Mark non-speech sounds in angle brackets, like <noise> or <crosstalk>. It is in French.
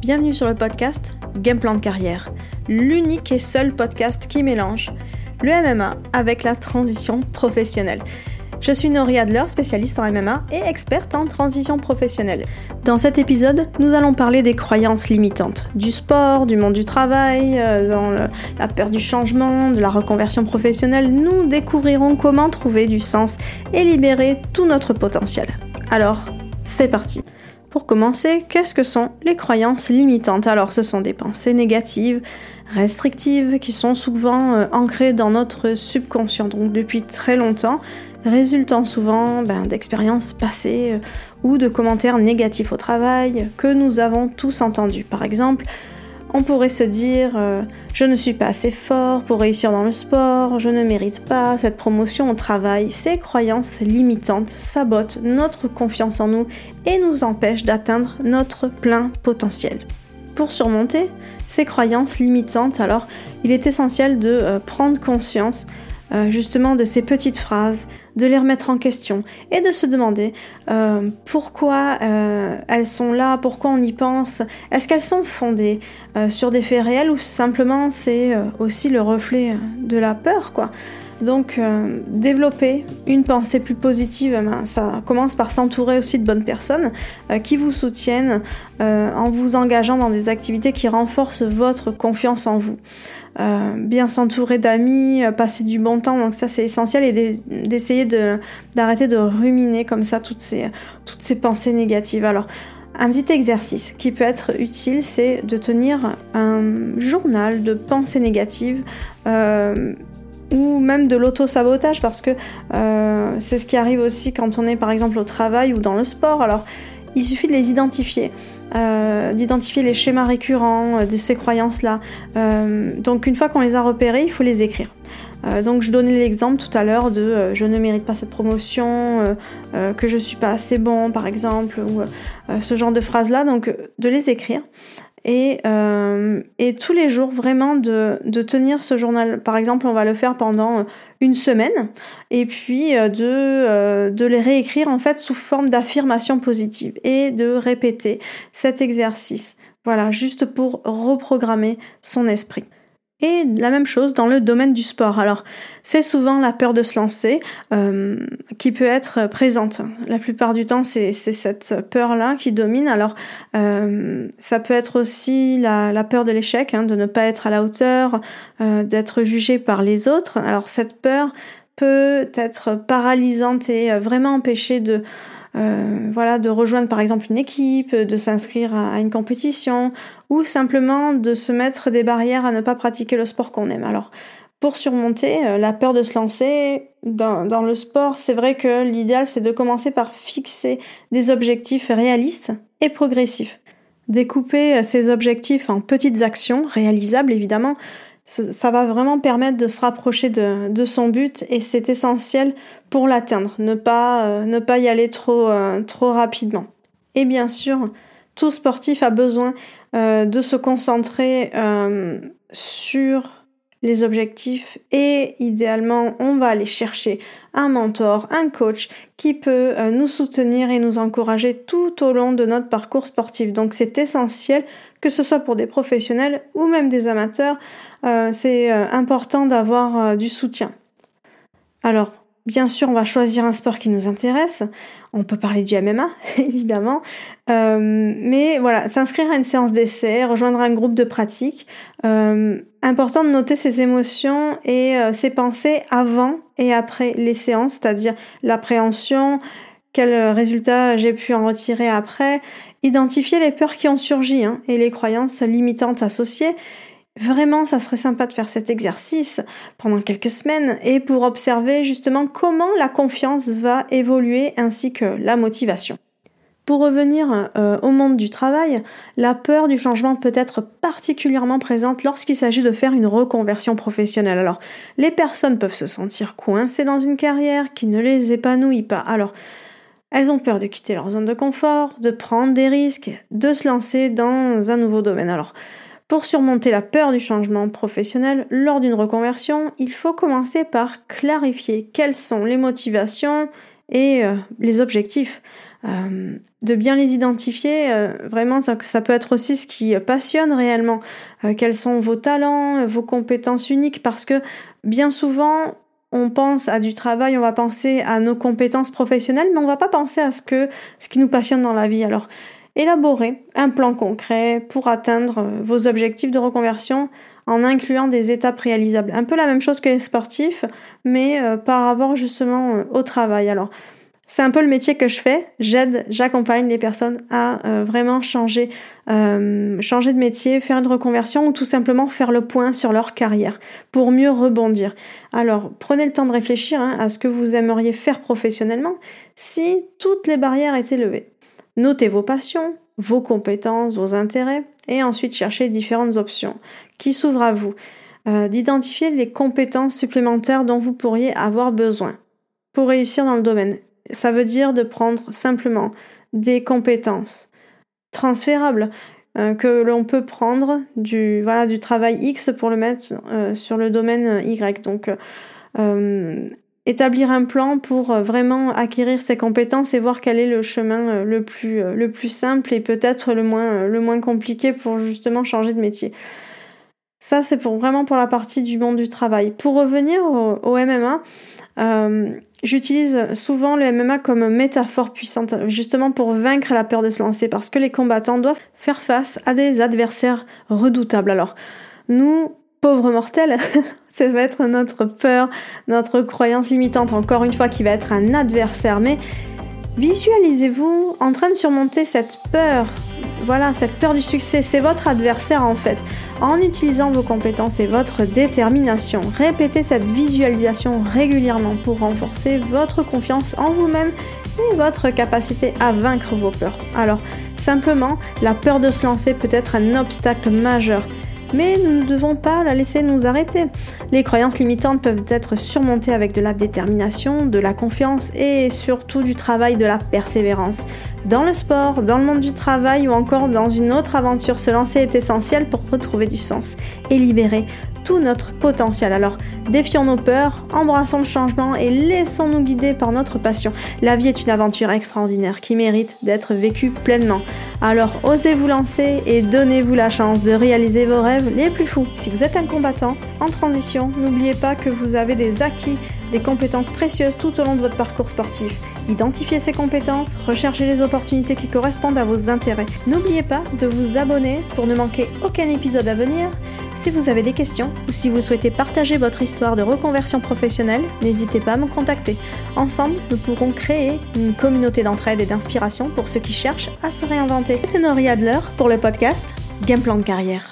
Bienvenue sur le podcast Game Plan de carrière, l'unique et seul podcast qui mélange le MMA avec la transition professionnelle. Je suis Nori Adler, spécialiste en MMA et experte en transition professionnelle. Dans cet épisode, nous allons parler des croyances limitantes, du sport, du monde du travail, euh, dans la peur du changement, de la reconversion professionnelle. Nous découvrirons comment trouver du sens et libérer tout notre potentiel. Alors, c'est parti. Pour commencer, qu'est-ce que sont les croyances limitantes? Alors, ce sont des pensées négatives, restrictives, qui sont souvent euh, ancrées dans notre subconscient, donc depuis très longtemps, résultant souvent ben, d'expériences passées euh, ou de commentaires négatifs au travail que nous avons tous entendus. Par exemple, on pourrait se dire euh, je ne suis pas assez fort pour réussir dans le sport, je ne mérite pas cette promotion au travail. Ces croyances limitantes sabotent notre confiance en nous et nous empêchent d'atteindre notre plein potentiel. Pour surmonter ces croyances limitantes, alors il est essentiel de euh, prendre conscience euh, justement de ces petites phrases, de les remettre en question et de se demander euh, pourquoi euh, elles sont là, pourquoi on y pense, est-ce qu'elles sont fondées sur des faits réels ou simplement c'est aussi le reflet de la peur quoi. Donc développer une pensée plus positive, ben, ça commence par s'entourer aussi de bonnes personnes qui vous soutiennent en vous engageant dans des activités qui renforcent votre confiance en vous. Euh, bien s'entourer d'amis, euh, passer du bon temps, donc ça c'est essentiel et d'essayer d'arrêter de, ruminer comme ça toutes ces, pensées négatives. Alors, un petit exercice qui peut être utile, c'est de tenir un journal de pensées négatives euh, ou même de l'auto-sabotage parce que c'est ce qui arrive aussi quand on est par exemple au travail ou dans le sport. Alors, il suffit de les identifier. Euh, d'identifier les schémas récurrents euh, de ces croyances-là. Euh, donc une fois qu'on les a repérés, il faut les écrire. donc je donnais l'exemple tout à l'heure de je ne mérite pas cette promotion, que je suis pas assez bon par exemple, ou ce genre de phrases-là, donc de les écrire. Et, et, tous les jours vraiment de, de, tenir ce journal. Par exemple, on va le faire pendant une semaine et puis euh, de, euh, de les réécrire en fait sous forme d'affirmation positive et de répéter cet exercice. Voilà, juste pour reprogrammer son esprit. Et la même chose dans le domaine du sport. Alors, c'est souvent la peur de se lancer euh, qui peut être présente. La plupart du temps, c'est cette peur-là qui domine. Alors, euh, ça peut être aussi la, peur de l'échec, hein, de ne pas être à la hauteur, euh, d'être jugé par les autres. Alors, cette peur peut être paralysante et vraiment empêcher de euh, voilà, de rejoindre par exemple une équipe, de s'inscrire à, une compétition, ou simplement de se mettre des barrières à ne pas pratiquer le sport qu'on aime. Alors, pour surmonter euh, la peur de se lancer dans, le sport, c'est vrai que l'idéal c'est de commencer par fixer des objectifs réalistes et progressifs. Découper euh, ces objectifs en petites actions réalisables évidemment, ça va vraiment permettre de se rapprocher de, son but et c'est essentiel pour l'atteindre, ne pas, euh, ne pas y aller trop, euh, trop rapidement. Et bien sûr, tout sportif a besoin euh, de se concentrer sur les objectifs et idéalement on va aller chercher un mentor, un coach qui peut nous soutenir et nous encourager tout au long de notre parcours sportif. Donc c'est essentiel que ce soit pour des professionnels ou même des amateurs, euh, c'est euh, important d'avoir euh, du soutien. Alors, bien sûr, on va choisir un sport qui nous intéresse. On peut parler du MMA, <laughs> évidemment. mais voilà, s'inscrire à une séance d'essai, rejoindre un groupe de pratique. important de noter ses émotions et ses pensées avant et après les séances, c'est-à-dire l'appréhension, quels résultats j'ai pu en retirer après, identifier les peurs qui ont surgi hein, et les croyances limitantes associées Vraiment, ça serait sympa de faire cet exercice pendant quelques semaines et pour observer justement comment la confiance va évoluer ainsi que la motivation. Pour revenir euh, au monde du travail, la peur du changement peut être particulièrement présente lorsqu'il s'agit de faire une reconversion professionnelle. Alors, les personnes peuvent se sentir coincées dans une carrière qui ne les épanouit pas. Alors, elles ont peur de quitter leur zone de confort, de prendre des risques, de se lancer dans un nouveau domaine. Alors, pour surmonter la peur du changement professionnel lors d'une reconversion, il faut commencer par clarifier quelles sont les motivations et euh, les objectifs. euh, de bien les identifier. Euh, vraiment, ça, peut être aussi ce qui passionne réellement. Quels sont vos talents, vos compétences uniques, parce que bien souvent, on pense à du travail, on va penser à nos compétences professionnelles, mais on va pas penser à ce que ce qui nous passionne dans la vie. Alors, élaborer un plan concret pour atteindre vos objectifs de reconversion en incluant des étapes réalisables. Un peu la même chose que les sportifs, mais par rapport justement au travail. Alors, c'est un peu le métier que je fais. J'aide, j'accompagne les personnes à euh, vraiment changer, euh, changer de métier, faire une reconversion ou tout simplement faire le point sur leur carrière pour mieux rebondir. Alors, prenez le temps de réfléchir hein, à ce que vous aimeriez faire professionnellement si toutes les barrières étaient levées. Notez vos passions, vos compétences, vos intérêts et ensuite cherchez différentes options qui s'ouvrent à vous. Euh, d'identifier les compétences supplémentaires dont vous pourriez avoir besoin pour réussir dans le domaine ça veut dire de prendre simplement des compétences transférables euh, que l'on peut prendre du travail X pour le mettre euh, sur le domaine Y. Donc euh, établir un plan pour vraiment acquérir ces compétences et voir quel est le chemin le plus le plus simple et peut-être le moins compliqué pour justement changer de métier. Ça c'est pour vraiment pour la partie du monde du travail. Pour revenir au, au MMA, J'utilise souvent le MMA comme métaphore puissante, justement pour vaincre la peur de se lancer, parce que les combattants doivent faire face à des adversaires redoutables. Alors, nous, pauvres mortels, <laughs> ça va être notre peur, notre croyance limitante, encore une fois, qui va être un adversaire. Mais visualisez-vous en train de surmonter cette peur voilà, cette peur du succès, c'est votre adversaire en fait. En utilisant vos compétences et votre détermination, répétez cette visualisation régulièrement pour renforcer votre confiance en vous-même et votre capacité à vaincre vos peurs. Alors, simplement, la peur de se lancer peut être un obstacle majeur mais nous ne devons pas la laisser nous arrêter. Les croyances limitantes peuvent être surmontées avec de la détermination, de la confiance et surtout du travail de la persévérance. Dans le sport, dans le monde du travail ou encore dans une autre aventure, se lancer est essentiel pour retrouver du sens et libérer tout notre potentiel. Alors, défions nos peurs, embrassons le changement et laissons-nous guider par notre passion. La vie est une aventure extraordinaire qui mérite d'être vécue pleinement. Alors, osez vous lancer et donnez-vous la chance de réaliser vos rêves les plus fous. Si vous êtes un combattant en transition, n'oubliez pas que vous avez des acquis, des compétences précieuses tout au long de votre parcours sportif. Identifiez ces compétences, recherchez les opportunités qui correspondent à vos intérêts. N'oubliez pas de vous abonner pour ne manquer aucun épisode à venir si vous avez des questions ou si vous souhaitez partager votre histoire de reconversion professionnelle, n'hésitez pas à me contacter. Ensemble, nous pourrons créer une communauté d'entraide et d'inspiration pour ceux qui cherchent à se réinventer. C'était Nori Adler pour le podcast Game Plan de carrière.